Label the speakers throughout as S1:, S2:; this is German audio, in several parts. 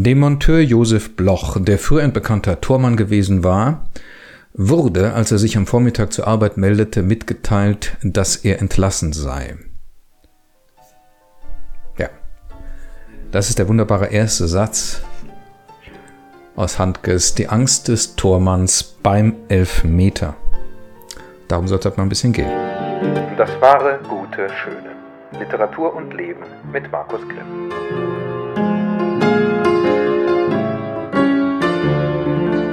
S1: Dem Monteur Josef Bloch, der früher ein bekannter Tormann gewesen war, wurde, als er sich am Vormittag zur Arbeit meldete, mitgeteilt, dass er entlassen sei. Ja, das ist der wunderbare erste Satz aus Handkes Die Angst des Tormanns beim Elfmeter. Darum soll es halt mal ein bisschen gehen.
S2: Das wahre, gute, schöne. Literatur und Leben mit Markus Grimm.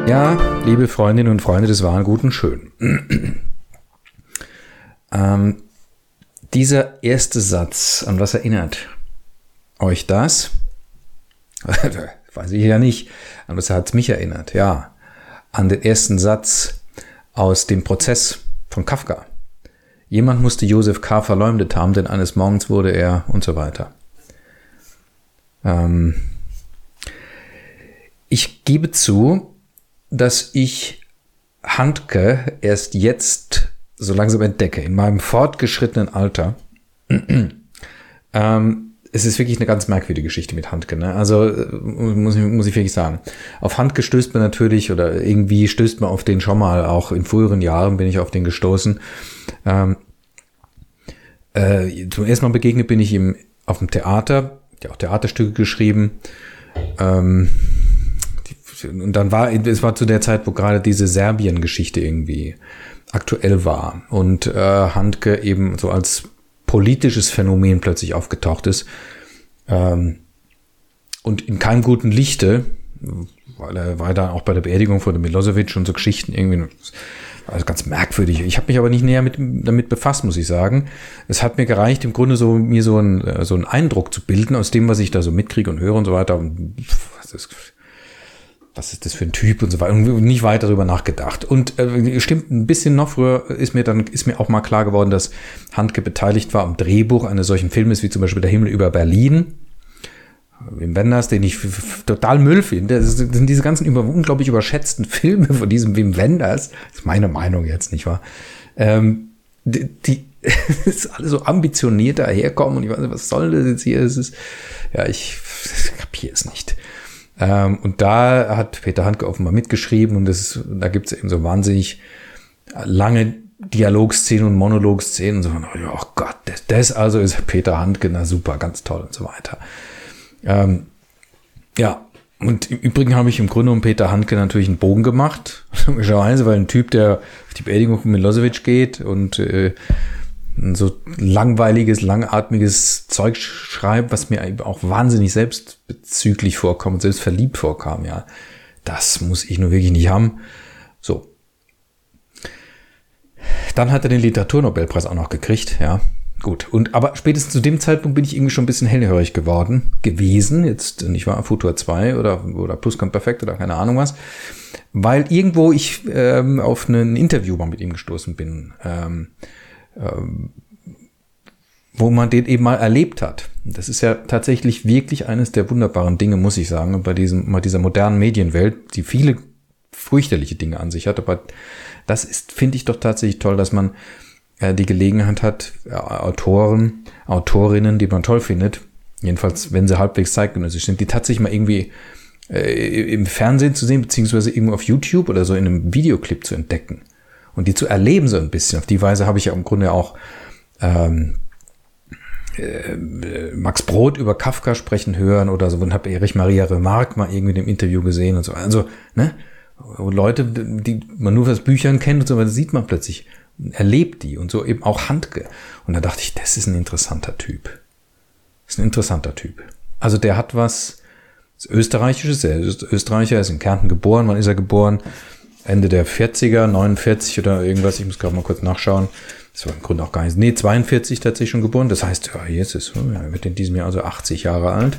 S1: Ja, liebe Freundinnen und Freunde des wahren Guten Schön. ähm, dieser erste Satz, an was erinnert euch das? Weiß ich ja nicht. An was hat es mich erinnert? Ja, an den ersten Satz aus dem Prozess von Kafka. Jemand musste Josef K. verleumdet haben, denn eines Morgens wurde er und so weiter. Ähm, ich gebe zu, dass ich Handke erst jetzt so langsam entdecke, in meinem fortgeschrittenen Alter. ähm, es ist wirklich eine ganz merkwürdige Geschichte mit Handke. Ne? Also äh, muss ich, muss ich wirklich sagen. Auf Handke stößt man natürlich oder irgendwie stößt man auf den schon mal. Auch in früheren Jahren bin ich auf den gestoßen. Ähm, äh, zum ersten Mal begegnet bin ich ihm auf dem Theater, der auch Theaterstücke geschrieben. Ähm, und dann war, es war zu der Zeit, wo gerade diese Serbien-Geschichte irgendwie aktuell war und äh, Handke eben so als politisches Phänomen plötzlich aufgetaucht ist ähm, und in keinem guten Lichte, weil er war dann auch bei der Beerdigung von Milosevic und so Geschichten irgendwie also ganz merkwürdig. Ich habe mich aber nicht näher mit, damit befasst, muss ich sagen. Es hat mir gereicht, im Grunde so mir so, ein, so einen Eindruck zu bilden aus dem, was ich da so mitkriege und höre und so weiter. Und ist, was ist das für ein Typ und so weiter und nicht weiter darüber nachgedacht. Und äh, stimmt, ein bisschen noch früher ist mir dann ist mir auch mal klar geworden, dass Handke beteiligt war am Drehbuch eines solchen Filmes wie zum Beispiel Der Himmel über Berlin. Wim Wenders, den ich total Müll finde. Das sind diese ganzen über, unglaublich überschätzten Filme von diesem Wim Wenders. Das ist meine Meinung jetzt, nicht wahr? Ähm, die, die ist alle so ambitioniert daherkommen und ich weiß nicht, was soll das jetzt hier? Es ist, ja, ich kapiere es nicht. Ähm, und da hat Peter Handke offenbar mitgeschrieben und das, da gibt es eben so wahnsinnig lange Dialogszenen und Monologszenen und so. Oh Gott, das, das also ist Peter Handke, na super, ganz toll und so weiter. Ähm, ja, und im Übrigen habe ich im Grunde um Peter Handke natürlich einen Bogen gemacht, logischerweise, weil ein Typ, der auf die Beerdigung von Milosevic geht und äh, so langweiliges, langatmiges Zeug schreibt, was mir auch wahnsinnig selbstbezüglich vorkommt und selbst verliebt vorkam, ja. Das muss ich nur wirklich nicht haben. So. Dann hat er den Literaturnobelpreis auch noch gekriegt, ja. Gut. Und aber spätestens zu dem Zeitpunkt bin ich irgendwie schon ein bisschen hellhörig geworden, gewesen. Jetzt, nicht wahr, Futur 2 oder, oder Plusquamperfekt oder keine Ahnung was. Weil irgendwo ich ähm, auf ein Interview mal mit ihm gestoßen bin. Ähm, wo man den eben mal erlebt hat. Das ist ja tatsächlich wirklich eines der wunderbaren Dinge, muss ich sagen, bei diesem, bei dieser modernen Medienwelt, die viele fürchterliche Dinge an sich hat. Aber das ist, finde ich doch tatsächlich toll, dass man äh, die Gelegenheit hat, äh, Autoren, Autorinnen, die man toll findet, jedenfalls wenn sie halbwegs zeitgenössisch sind, die tatsächlich mal irgendwie äh, im Fernsehen zu sehen, beziehungsweise irgendwo auf YouTube oder so in einem Videoclip zu entdecken und die zu erleben so ein bisschen. Auf die Weise habe ich ja im Grunde auch ähm, äh, Max Brot über Kafka sprechen hören oder so und habe Erich Maria Remarque mal irgendwie in dem Interview gesehen und so. Also, ne? Leute, die man nur aus Büchern kennt und so, aber sieht man plötzlich, erlebt die und so eben auch Handke. Und da dachte ich, das ist ein interessanter Typ. Das ist ein interessanter Typ. Also der hat was Österreichisches, er ist Österreicher, er ist in Kärnten geboren, wann ist er geboren? Ende der 40er, 49 oder irgendwas, ich muss gerade mal kurz nachschauen. Das war im Grunde auch gar nicht. Nee, 42 tatsächlich schon geboren. Das heißt, ja, ist, er wird in diesem Jahr also 80 Jahre alt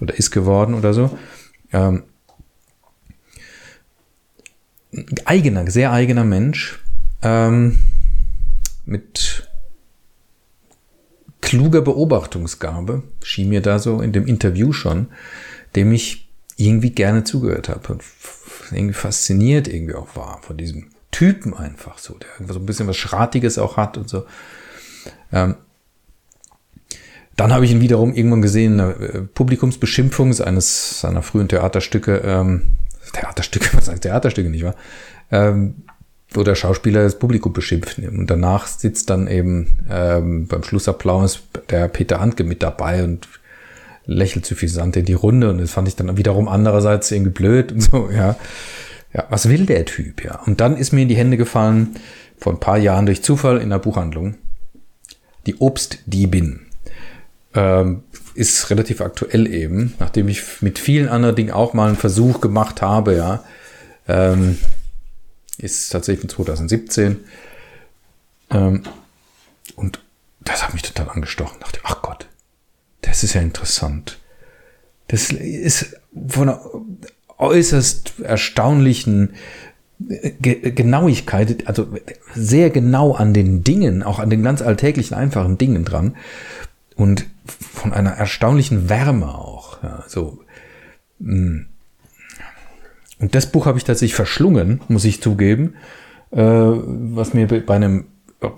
S1: oder ist geworden oder so. Ähm, eigener, sehr eigener Mensch ähm, mit kluger Beobachtungsgabe, schien mir da so in dem Interview schon, dem ich irgendwie gerne zugehört habe irgendwie fasziniert irgendwie auch war von diesem Typen einfach so, der so ein bisschen was Schratiges auch hat und so. Ähm, Dann habe ich ihn wiederum irgendwann gesehen, eine äh, Publikumsbeschimpfung eines seiner frühen Theaterstücke, ähm, Theaterstücke, was heißt Theaterstücke, nicht wahr? Ähm, wo der Schauspieler das Publikum beschimpft. Und danach sitzt dann eben ähm, beim Schlussapplaus der Peter Handke mit dabei und lächelt suffisant in die Runde. Und das fand ich dann wiederum andererseits irgendwie blöd und so, ja. Ja, was will der Typ, ja? Und dann ist mir in die Hände gefallen, vor ein paar Jahren durch Zufall in der Buchhandlung, die Obstdiebin. Ähm, ist relativ aktuell eben, nachdem ich mit vielen anderen Dingen auch mal einen Versuch gemacht habe, ja. Ähm, ist tatsächlich von 2017. Ähm, und das hat mich total angestochen. Dachte, ach Gott, das ist ja interessant. Das ist von einer äußerst erstaunlichen Genauigkeit, also sehr genau an den Dingen, auch an den ganz alltäglichen, einfachen Dingen dran. Und von einer erstaunlichen Wärme auch. Ja, so. Mm. Und das Buch habe ich tatsächlich verschlungen, muss ich zugeben, äh, was mir bei einem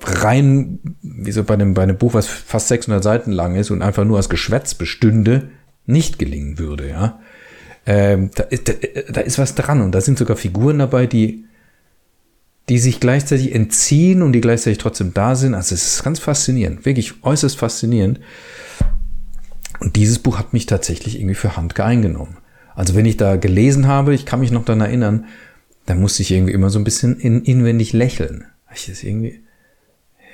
S1: rein, wie so bei einem, bei einem Buch, was fast 600 Seiten lang ist und einfach nur als Geschwätz bestünde, nicht gelingen würde, ja. Ähm, da, da, da ist was dran und da sind sogar Figuren dabei, die, die sich gleichzeitig entziehen und die gleichzeitig trotzdem da sind. Also es ist ganz faszinierend, wirklich äußerst faszinierend. Und dieses Buch hat mich tatsächlich irgendwie für Handke eingenommen. Also wenn ich da gelesen habe, ich kann mich noch daran erinnern, da musste ich irgendwie immer so ein bisschen in, inwendig lächeln. Ich das irgendwie,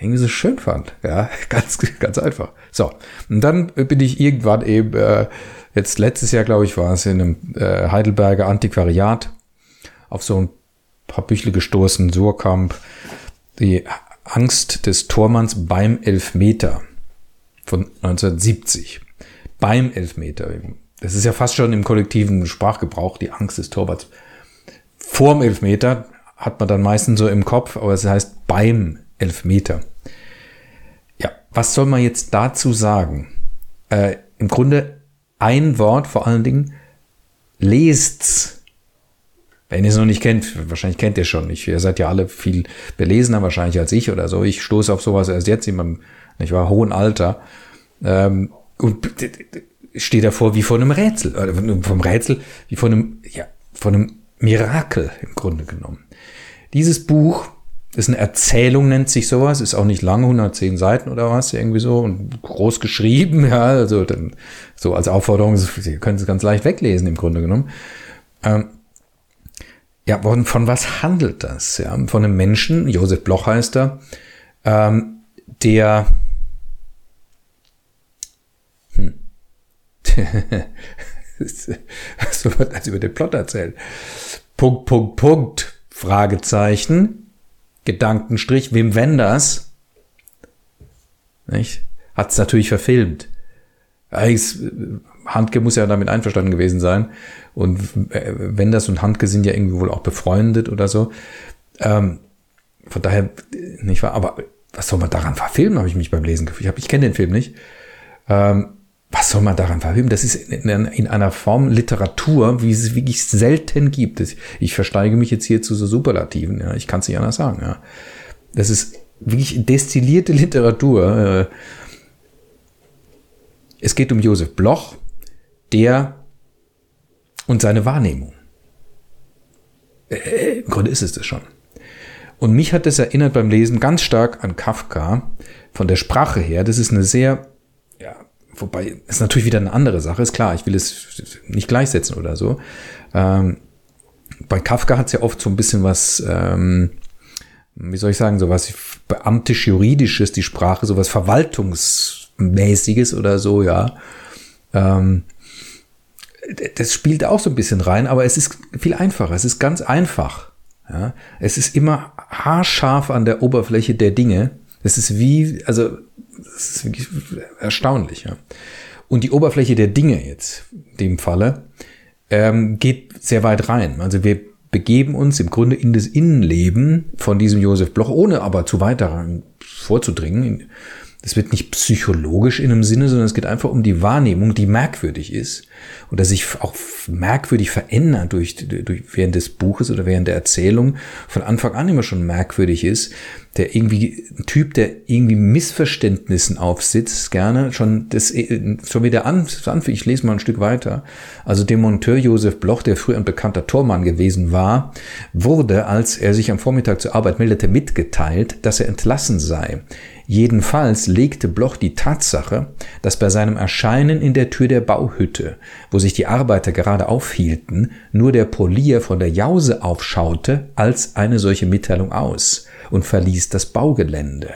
S1: irgendwie so schön fand. Ja, ganz, ganz einfach. So. Und dann bin ich irgendwann eben, äh, jetzt letztes Jahr, glaube ich, war es in einem äh, Heidelberger Antiquariat auf so ein paar Büchle gestoßen, Surkamp, die Angst des Tormanns beim Elfmeter von 1970. Beim Elfmeter. Das ist ja fast schon im kollektiven Sprachgebrauch die Angst des Torwarts. Vorm Elfmeter hat man dann meistens so im Kopf, aber es heißt beim Elfmeter. Was soll man jetzt dazu sagen? Äh, Im Grunde ein Wort vor allen Dingen, lest's. Wenn ihr es noch nicht kennt, wahrscheinlich kennt ihr schon nicht. Ihr seid ja alle viel belesener wahrscheinlich als ich oder so. Ich stoße auf sowas erst jetzt in meinem, ich war hohen Alter. Ähm, und steht davor wie vor einem Rätsel, oder vom Rätsel wie vor einem, ja, von einem Mirakel im Grunde genommen. Dieses Buch ist eine Erzählung, nennt sich sowas, ist auch nicht lang, 110 Seiten oder was, irgendwie so, und groß geschrieben, ja, also dann, so als Aufforderung, Sie können es ganz leicht weglesen im Grunde genommen. Ähm, ja, von, von was handelt das? Ja, von einem Menschen, Josef Bloch heißt er, ähm, der so wird als über den Plot erzählt. Punkt, Punkt, Punkt, Fragezeichen, Gedankenstrich, Wim Wenders, nicht? Hat es natürlich verfilmt. Handke muss ja damit einverstanden gewesen sein. Und Wenders und Handke sind ja irgendwie wohl auch befreundet oder so. Ähm, von daher, nicht wahr? Aber was soll man daran verfilmen, habe ich mich beim Lesen gefühlt. Ich, ich kenne den Film nicht. Ähm, was soll man daran verhöhen? Das ist in, in, einer Form Literatur, wie es wirklich selten gibt. Ich versteige mich jetzt hier zu so Superlativen. Ja. Ich kann es nicht anders sagen. Ja. Das ist wirklich destillierte Literatur. Äh. Es geht um Josef Bloch, der und seine Wahrnehmung. Äh, Im Grunde ist es das schon. Und mich hat das erinnert beim Lesen ganz stark an Kafka, von der Sprache her. Das ist eine sehr wobei ist natürlich wieder eine andere Sache, ist klar, ich will es nicht gleichsetzen oder so. Ähm, bei Kafka hat es ja oft so ein bisschen was, ähm, wie soll ich sagen, so was beamtisch-juridisches, die Sprache, so was Verwaltungsmäßiges oder so, ja. Ähm, das spielt auch so ein bisschen rein, aber es ist viel einfacher, es ist ganz einfach. Ja. Es ist immer haarscharf an der Oberfläche der Dinge. Es ist wie, also das ist wirklich erstaunlich. Ja. Und die Oberfläche der Dinge jetzt, in dem Falle, ähm, geht sehr weit rein. Also wir begeben uns im Grunde in das Innenleben von diesem Josef Bloch, ohne aber zu weit daran vorzudringen. Es wird nicht psychologisch in einem Sinne, sondern es geht einfach um die Wahrnehmung, die merkwürdig ist oder sich auch merkwürdig verändert durch, durch während des Buches oder während der Erzählung von Anfang an immer schon merkwürdig ist. Der irgendwie ein Typ, der irgendwie Missverständnissen aufsitzt, gerne schon das schon wieder an, an ich lese mal ein Stück weiter. Also der Monteur Josef Bloch, der früher ein bekannter Tormann gewesen war, wurde, als er sich am Vormittag zur Arbeit meldete, mitgeteilt, dass er entlassen sei. Jedenfalls legte Bloch die Tatsache, dass bei seinem Erscheinen in der Tür der Bauhütte, wo sich die Arbeiter gerade aufhielten, nur der Polier von der Jause aufschaute, als eine solche Mitteilung aus und verließ das Baugelände.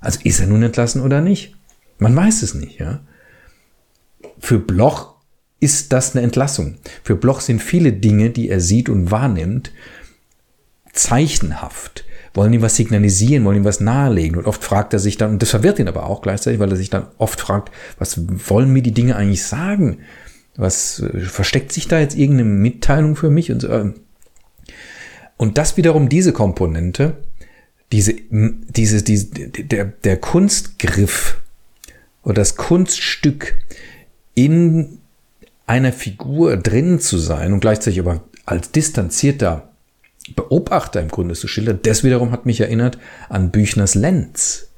S1: Also ist er nun entlassen oder nicht? Man weiß es nicht, ja. Für Bloch ist das eine Entlassung. Für Bloch sind viele Dinge, die er sieht und wahrnimmt, zeichenhaft wollen ihm was signalisieren, wollen ihm was nahelegen. Und oft fragt er sich dann, und das verwirrt ihn aber auch gleichzeitig, weil er sich dann oft fragt, was wollen mir die Dinge eigentlich sagen? Was äh, versteckt sich da jetzt irgendeine Mitteilung für mich? Und, so. Ähm. und das wiederum, diese Komponente, diese, diese, diese, der, der Kunstgriff oder das Kunststück in einer Figur drin zu sein und gleichzeitig aber als distanzierter Beobachter im Grunde zu schildern. Das wiederum hat mich erinnert an Büchners Lenz,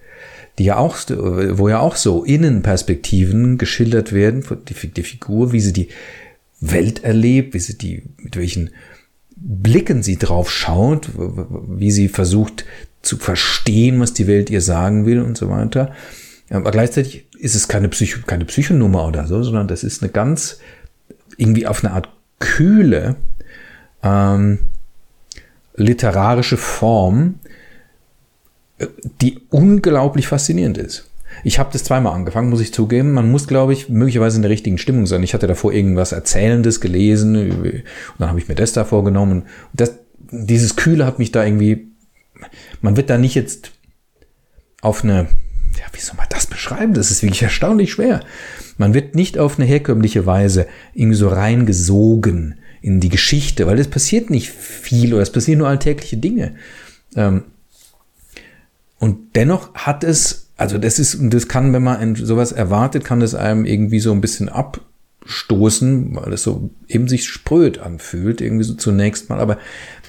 S1: die ja auch, wo ja auch so Innenperspektiven geschildert werden, die, die Figur, wie sie die Welt erlebt, wie sie die, mit welchen Blicken sie drauf schaut, wie sie versucht zu verstehen, was die Welt ihr sagen will und so weiter. Aber gleichzeitig ist es keine, Psycho, keine Psychonummer oder so, sondern das ist eine ganz, irgendwie auf eine Art Kühle, ähm, literarische Form, die unglaublich faszinierend ist. Ich habe das zweimal angefangen, muss ich zugeben. Man muss, glaube ich, möglicherweise in der richtigen Stimmung sein. Ich hatte davor irgendwas Erzählendes gelesen und dann habe ich mir das da vorgenommen. Das, dieses Kühle hat mich da irgendwie. Man wird da nicht jetzt auf eine. Ja, wie soll man das beschreiben? Das ist wirklich erstaunlich schwer. Man wird nicht auf eine herkömmliche Weise irgendwie so reingesogen in die Geschichte, weil es passiert nicht viel oder es passieren nur alltägliche Dinge. Ähm, und dennoch hat es, also das ist, das kann, wenn man sowas erwartet, kann das einem irgendwie so ein bisschen abstoßen, weil es so eben sich spröd anfühlt, irgendwie so zunächst mal. Aber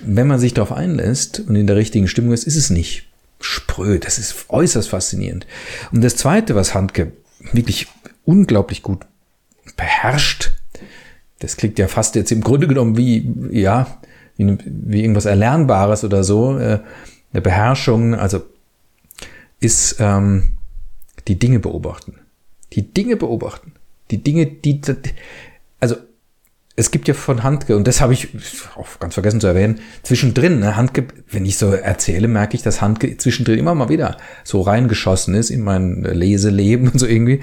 S1: wenn man sich darauf einlässt und in der richtigen Stimmung ist, ist es nicht spröd. Das ist äußerst faszinierend. Und das zweite, was Handke wirklich unglaublich gut beherrscht, das klingt ja fast jetzt im Grunde genommen wie, ja, wie, wie irgendwas Erlernbares oder so, äh, eine Beherrschung, also ist ähm, die Dinge beobachten. Die Dinge beobachten. Die Dinge, die, also es gibt ja von Handke, und das habe ich auch ganz vergessen zu erwähnen, zwischendrin, ne, Handke, wenn ich so erzähle, merke ich, dass Handke zwischendrin immer mal wieder so reingeschossen ist in mein Leseleben und so irgendwie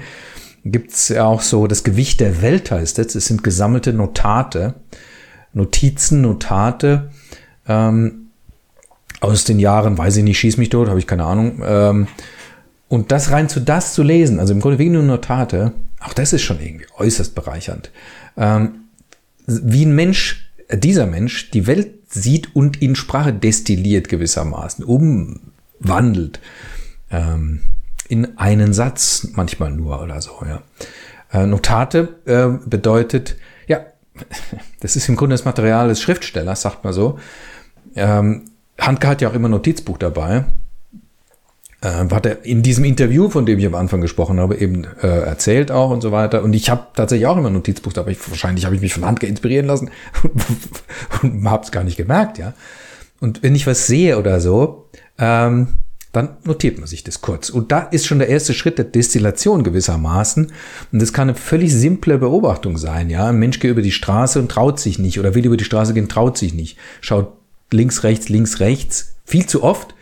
S1: gibt's ja auch so, das Gewicht der Welt heißt es. Es sind gesammelte Notate, Notizen, Notate ähm, aus den Jahren, weiß ich nicht, schieß mich tot, habe ich keine Ahnung. Ähm, und das rein zu das zu lesen, also im Grunde wegen nur Notate, auch das ist schon irgendwie äußerst bereichernd. Ähm, wie ein Mensch, dieser Mensch, die Welt sieht und in Sprache destilliert gewissermaßen, umwandelt. Ähm, in einen Satz, manchmal nur oder so. Ja. Äh, Notate äh, bedeutet, ja, das ist im Grunde das Material des Schriftstellers, sagt man so. Ähm, Handke hat ja auch immer Notizbuch dabei. Äh, hat er in diesem Interview, von dem ich am Anfang gesprochen habe, eben äh, erzählt auch und so weiter. Und ich habe tatsächlich auch immer Notizbuch dabei. Ich, wahrscheinlich habe ich mich von Handke inspirieren lassen und habe es gar nicht gemerkt, ja. Und wenn ich was sehe oder so, ähm, dann notiert man sich das kurz. Und da ist schon der erste Schritt der Destillation gewissermaßen. Und das kann eine völlig simple Beobachtung sein. Ja, ein Mensch geht über die Straße und traut sich nicht oder will über die Straße gehen, traut sich nicht. Schaut links, rechts, links, rechts viel zu oft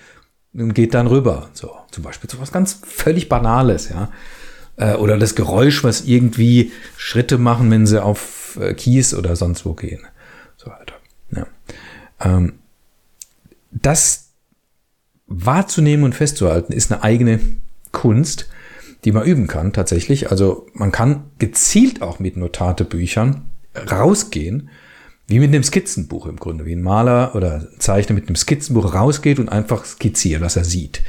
S1: und geht dann rüber. So, zum Beispiel so was ganz völlig Banales, ja. Äh, oder das Geräusch, was irgendwie Schritte machen, wenn sie auf äh, Kies oder sonst wo gehen. So weiter. Ja. Ähm, das wahrzunehmen und festzuhalten, ist eine eigene Kunst, die man üben kann tatsächlich. Also man kann gezielt auch mit Notatebüchern rausgehen, wie mit einem Skizzenbuch im Grunde, wie ein Maler oder Zeichner mit einem Skizzenbuch rausgeht und einfach skizziert, was er sieht.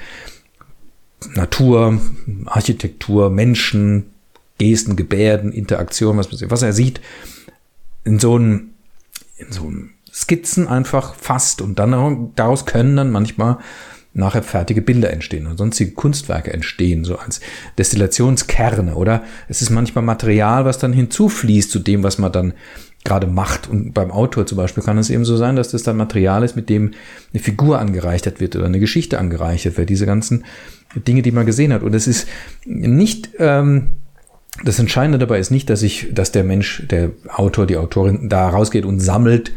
S1: Natur, Architektur, Menschen, Gesten, Gebärden, Interaktion, was, was er sieht, in so einem, in so einem Skizzen einfach fasst und dann daraus können dann manchmal nachher fertige Bilder entstehen und sonstige Kunstwerke entstehen, so als Destillationskerne, oder? Es ist manchmal Material, was dann hinzufließt zu dem, was man dann gerade macht. Und beim Autor zum Beispiel kann es eben so sein, dass das dann Material ist, mit dem eine Figur angereichert wird oder eine Geschichte angereichert wird, diese ganzen Dinge, die man gesehen hat. Und es ist nicht, ähm, das Entscheidende dabei ist nicht, dass ich, dass der Mensch, der Autor, die Autorin da rausgeht und sammelt,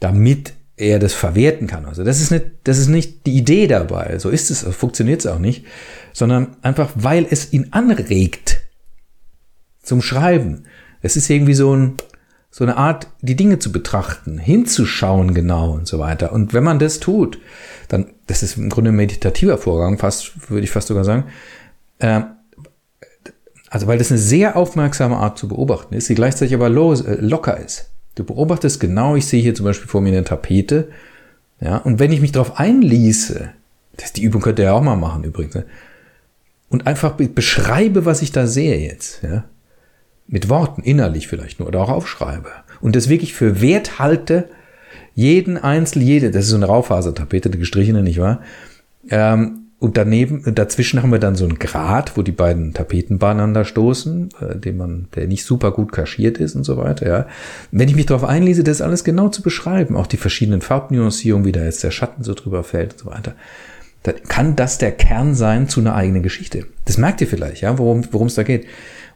S1: damit er das verwerten kann. Also das ist nicht, das ist nicht die Idee dabei. So ist es, so funktioniert es auch nicht, sondern einfach, weil es ihn anregt zum Schreiben. Es ist irgendwie so ein, so eine Art, die Dinge zu betrachten, hinzuschauen genau und so weiter. Und wenn man das tut, dann, das ist im Grunde ein meditativer Vorgang, fast, würde ich fast sogar sagen, äh, also weil das eine sehr aufmerksame Art zu beobachten ist, die gleichzeitig aber los, äh, locker ist. Du beobachtest genau, ich sehe hier zum Beispiel vor mir eine Tapete, ja, und wenn ich mich darauf einließe, das, die Übung könnt ihr ja auch mal machen übrigens, ne, und einfach beschreibe, was ich da sehe jetzt, ja, mit Worten, innerlich vielleicht nur, oder auch aufschreibe, und das wirklich für wert halte, jeden Einzel, jede, das ist so eine Raufasertapete, eine gestrichene, nicht wahr? Ähm, und daneben, dazwischen haben wir dann so einen Grat, wo die beiden Tapeten beieinander stoßen, äh, den man, der nicht super gut kaschiert ist und so weiter, ja. Wenn ich mich darauf einlese, das alles genau zu beschreiben, auch die verschiedenen Farbnuancierungen, wie da jetzt der Schatten so drüber fällt und so weiter, dann kann das der Kern sein zu einer eigenen Geschichte. Das merkt ihr vielleicht, ja, worum, worum es da geht.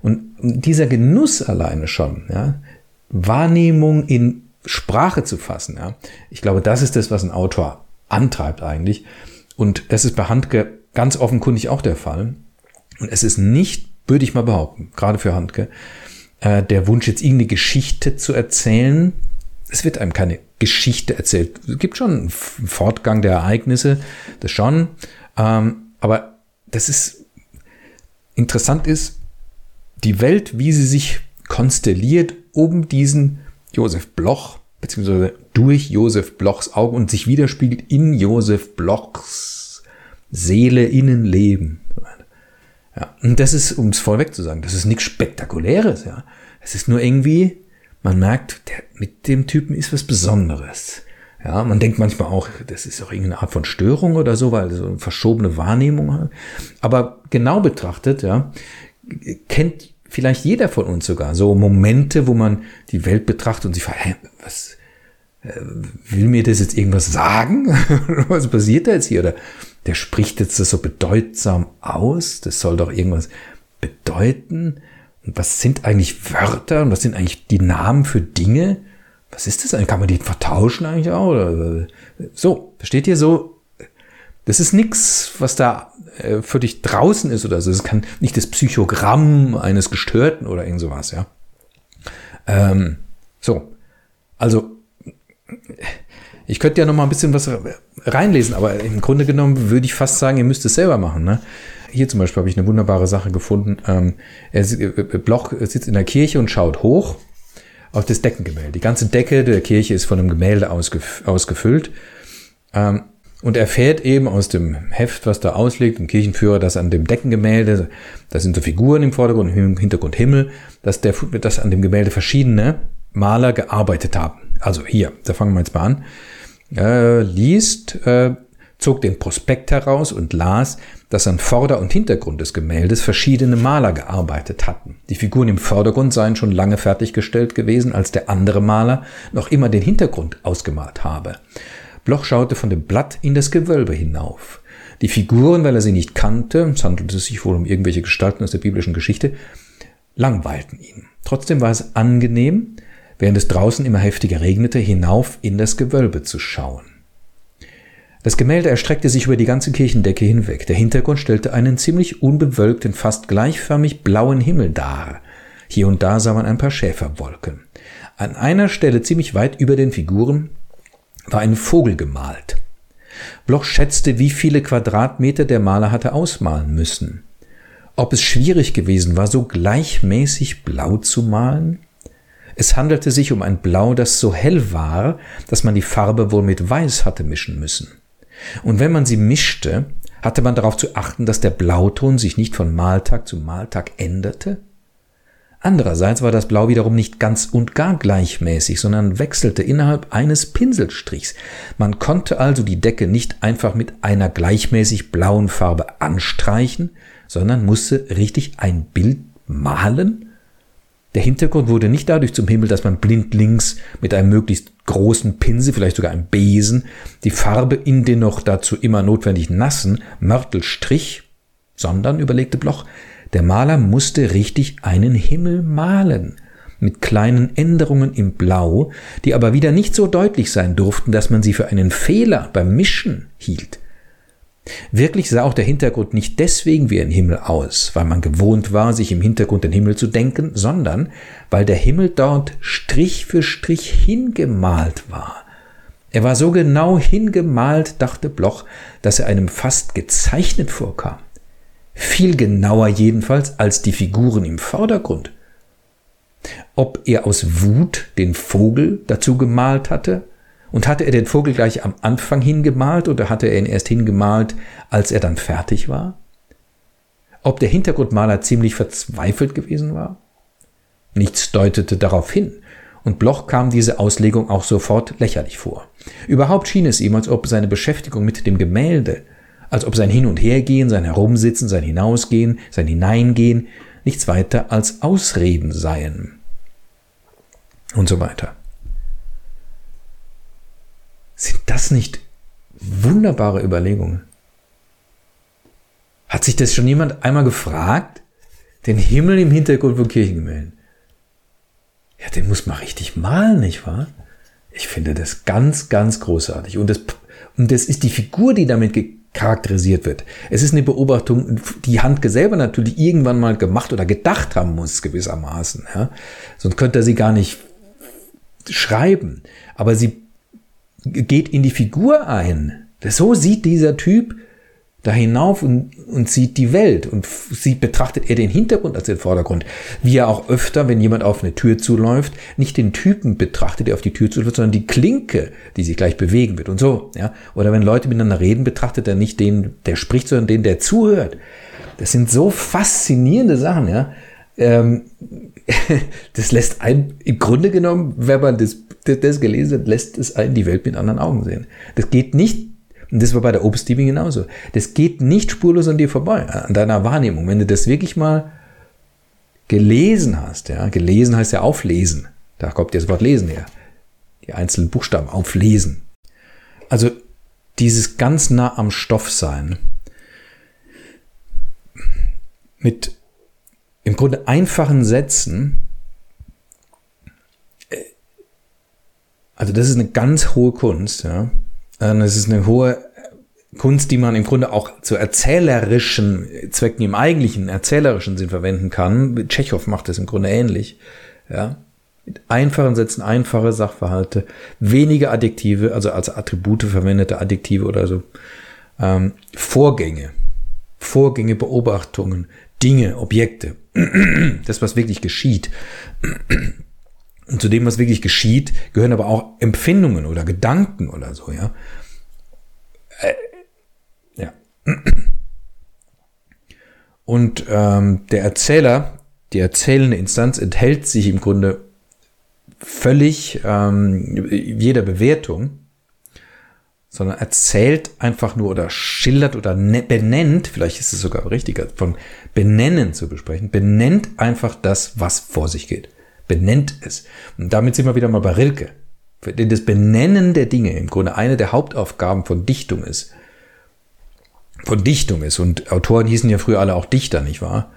S1: Und dieser Genuss alleine schon, ja, Wahrnehmung in Sprache zu fassen, ja, ich glaube, das ist das, was ein Autor antreibt eigentlich. Und das ist bei Handke ganz offenkundig auch der Fall. Und es ist nicht, würde ich mal behaupten, gerade für Handke, äh, der Wunsch, jetzt irgendeine Geschichte zu erzählen. Es wird einem keine Geschichte erzählt. Es gibt schon einen Fortgang der Ereignisse, das schon. Ähm, aber das ist interessant ist, die Welt, wie sie sich konstelliert um diesen Josef Bloch beziehungsweise durch Josef Blochs Augen und sich widerspiegelt in Josef Blochs Seele, Innenleben. Ja, und das ist, um es vorweg zu sagen, das ist nichts Spektakuläres, ja. Es ist nur irgendwie, man merkt, der, mit dem Typen ist was Besonderes. Ja, man denkt manchmal auch, das ist auch irgendeine Art von Störung oder so, weil so eine verschobene Wahrnehmung hat. Aber genau betrachtet, ja, kennt vielleicht jeder von uns sogar so Momente, wo man die Welt betrachtet und sich fragt, hä, was äh, will mir das jetzt irgendwas sagen? was passiert da jetzt hier? Oder der spricht jetzt das so bedeutsam aus? Das soll doch irgendwas bedeuten? Und was sind eigentlich Wörter und was sind eigentlich die Namen für Dinge? Was ist das eigentlich? Kann man die vertauschen eigentlich auch? Oder? So, versteht ihr so? Das ist nichts, was da äh, für dich draußen ist oder so. Es kann nicht das Psychogramm eines Gestörten oder irgend sowas, ja. Ähm, so. Also, ich könnte ja noch mal ein bisschen was reinlesen, aber im Grunde genommen würde ich fast sagen, ihr müsst es selber machen, ne? Hier zum Beispiel habe ich eine wunderbare Sache gefunden. Ähm, er, äh, Bloch sitzt in der Kirche und schaut hoch auf das Deckengemälde. Die ganze Decke der Kirche ist von einem Gemälde ausgef ausgefüllt. Ähm, und erfährt eben aus dem Heft, was da ausliegt, im Kirchenführer, dass an dem Deckengemälde, da sind so Figuren im Vordergrund, im Hintergrund Himmel, dass, der, dass an dem Gemälde verschiedene Maler gearbeitet haben. Also hier, da fangen wir jetzt mal an. Äh, liest, äh, zog den Prospekt heraus und las, dass an Vorder- und Hintergrund des Gemäldes verschiedene Maler gearbeitet hatten. Die Figuren im Vordergrund seien schon lange fertiggestellt gewesen, als der andere Maler noch immer den Hintergrund ausgemalt habe. Bloch schaute von dem Blatt in das Gewölbe hinauf. Die Figuren, weil er sie nicht kannte, es handelte sich wohl um irgendwelche Gestalten aus der biblischen Geschichte, langweilten ihn. Trotzdem war es angenehm, während es draußen immer heftiger regnete, hinauf in das Gewölbe zu schauen. Das Gemälde erstreckte sich über die ganze Kirchendecke hinweg. Der Hintergrund stellte einen ziemlich unbewölkten, fast gleichförmig blauen Himmel dar. Hier und da sah man ein paar Schäferwolken. An einer Stelle ziemlich weit über den Figuren war ein Vogel gemalt. Bloch schätzte, wie viele Quadratmeter der Maler hatte ausmalen müssen. Ob es schwierig gewesen war, so gleichmäßig blau zu malen? Es handelte sich um ein Blau, das so hell war, dass man die Farbe wohl mit Weiß hatte mischen müssen. Und wenn man sie mischte, Hatte man darauf zu achten, dass der Blauton sich nicht von Maltag zu Maltag änderte? Andererseits war das Blau wiederum nicht ganz und gar gleichmäßig, sondern wechselte innerhalb eines Pinselstrichs. Man konnte also die Decke nicht einfach mit einer gleichmäßig blauen Farbe anstreichen, sondern musste richtig ein Bild malen? Der Hintergrund wurde nicht dadurch zum Himmel, dass man blindlings mit einem möglichst großen Pinsel, vielleicht sogar einem Besen, die Farbe in den noch dazu immer notwendig nassen Mörtel strich, sondern, überlegte Bloch, der Maler musste richtig einen Himmel malen, mit kleinen Änderungen im Blau, die aber wieder nicht so deutlich sein durften, dass man sie für einen Fehler beim Mischen hielt. Wirklich sah auch der Hintergrund nicht deswegen wie ein Himmel aus, weil man gewohnt war, sich im Hintergrund den Himmel zu denken, sondern weil der Himmel dort Strich für Strich hingemalt war. Er war so genau hingemalt, dachte Bloch, dass er einem fast gezeichnet vorkam viel genauer jedenfalls als die Figuren im Vordergrund. Ob er aus Wut den Vogel dazu gemalt hatte, und hatte er den Vogel gleich am Anfang hingemalt oder hatte er ihn erst hingemalt, als er dann fertig war? Ob der Hintergrundmaler ziemlich verzweifelt gewesen war? Nichts deutete darauf hin, und Bloch kam diese Auslegung auch sofort lächerlich vor. Überhaupt schien es ihm, als ob seine Beschäftigung mit dem Gemälde als ob sein Hin- und Hergehen, sein Herumsitzen, sein Hinausgehen, sein Hineingehen nichts weiter als Ausreden seien. Und so weiter. Sind das nicht wunderbare Überlegungen? Hat sich das schon jemand einmal gefragt? Den Himmel im Hintergrund von Kirchengemälden. Ja, den muss man richtig malen, nicht wahr? Ich finde das ganz, ganz großartig. Und das, und das ist die Figur, die damit charakterisiert wird. Es ist eine Beobachtung, die Handke selber natürlich irgendwann mal gemacht oder gedacht haben muss, gewissermaßen. Ja? Sonst könnte er sie gar nicht schreiben. Aber sie geht in die Figur ein. So sieht dieser Typ da hinauf und, und sieht die Welt und sieht, betrachtet er den Hintergrund als den Vordergrund. Wie er auch öfter, wenn jemand auf eine Tür zuläuft, nicht den Typen betrachtet, der auf die Tür zuläuft, sondern die Klinke, die sich gleich bewegen wird und so, ja. Oder wenn Leute miteinander reden, betrachtet er nicht den, der spricht, sondern den, der zuhört. Das sind so faszinierende Sachen, ja. Ähm, das lässt einen, im Grunde genommen, wenn man das, das gelesen hat, lässt es einen die Welt mit anderen Augen sehen. Das geht nicht und das war bei der Obstdiebin genauso. Das geht nicht spurlos an dir vorbei, an deiner Wahrnehmung. Wenn du das wirklich mal gelesen hast, ja, gelesen heißt ja auflesen. Da kommt das Wort lesen her. Die einzelnen Buchstaben auflesen. Also dieses ganz nah am Stoff sein. Mit im Grunde einfachen Sätzen. Äh, also das ist eine ganz hohe Kunst, ja. Es ist eine hohe Kunst, die man im Grunde auch zu erzählerischen Zwecken im eigentlichen erzählerischen Sinn verwenden kann. Tschechow macht das im Grunde ähnlich. Ja. Mit einfachen Sätzen, einfache Sachverhalte, wenige Adjektive, also als Attribute verwendete Adjektive oder so. Ähm, Vorgänge, Vorgänge, Beobachtungen, Dinge, Objekte. Das, was wirklich geschieht. Und zu dem, was wirklich geschieht, gehören aber auch Empfindungen oder Gedanken oder so, ja. Äh, ja. Und ähm, der Erzähler, die erzählende Instanz enthält sich im Grunde völlig ähm, jeder Bewertung, sondern erzählt einfach nur oder schildert oder ne-, benennt, vielleicht ist es sogar richtiger, von benennen zu besprechen, benennt einfach das, was vor sich geht benennt es. Und damit sind wir wieder mal bei Rilke. Denn das Benennen der Dinge im Grunde eine der Hauptaufgaben von Dichtung ist. Von Dichtung ist. Und Autoren hießen ja früher alle auch Dichter, nicht wahr?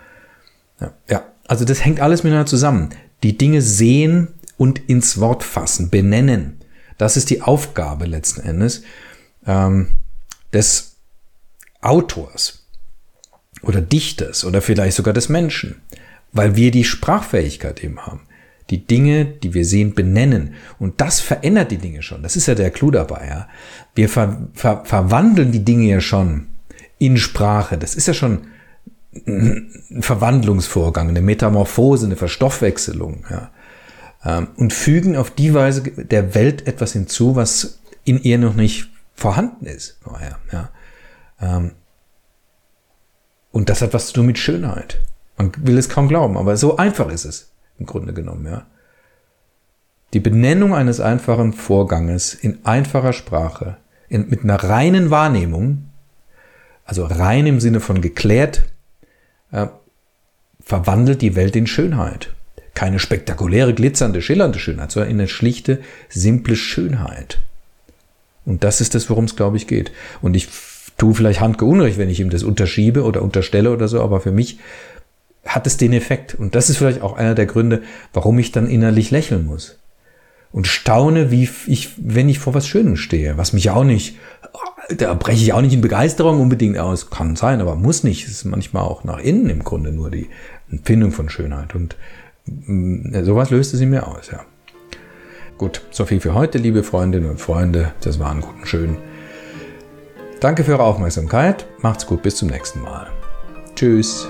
S1: Ja, ja. also das hängt alles miteinander zusammen. Die Dinge sehen und ins Wort fassen, benennen. Das ist die Aufgabe letzten Endes ähm, des Autors oder Dichters oder vielleicht sogar des Menschen, weil wir die Sprachfähigkeit eben haben die Dinge, die wir sehen, benennen. Und das verändert die Dinge schon. Das ist ja der Clou dabei. Ja. Wir ver ver verwandeln die Dinge ja schon in Sprache. Das ist ja schon ein Verwandlungsvorgang, eine Metamorphose, eine Verstoffwechselung. Ja. Ähm, und fügen auf die Weise der Welt etwas hinzu, was in ihr noch nicht vorhanden ist vorher. Ja. Ähm, Und das hat was zu tun mit Schönheit. Man will es kaum glauben, aber so einfach ist es im Grunde genommen, ja. Die Benennung eines einfachen Vorganges in einfacher Sprache, in, mit einer reinen Wahrnehmung, also rein im Sinne von geklärt, äh, verwandelt die Welt in Schönheit. Keine spektakuläre, glitzernde, schillernde Schönheit, sondern in eine schlichte, simple Schönheit. Und das ist das, worum es, glaube ich, geht. Und ich tue vielleicht Handke Unrecht, wenn ich ihm das unterschiebe oder unterstelle oder so, aber für mich hat es den Effekt. Und das ist vielleicht auch einer der Gründe, warum ich dann innerlich lächeln muss und staune, wie ich, wenn ich vor was Schönem stehe, was mich auch nicht, da breche ich auch nicht in Begeisterung unbedingt aus, kann sein, aber muss nicht. Es ist manchmal auch nach innen im Grunde nur die Empfindung von Schönheit und mm, sowas löst es in mir aus, ja. Gut, so viel für heute, liebe Freundinnen und Freunde. Das war ein guten Schön. Danke für eure Aufmerksamkeit. Macht's gut, bis zum nächsten Mal. Tschüss.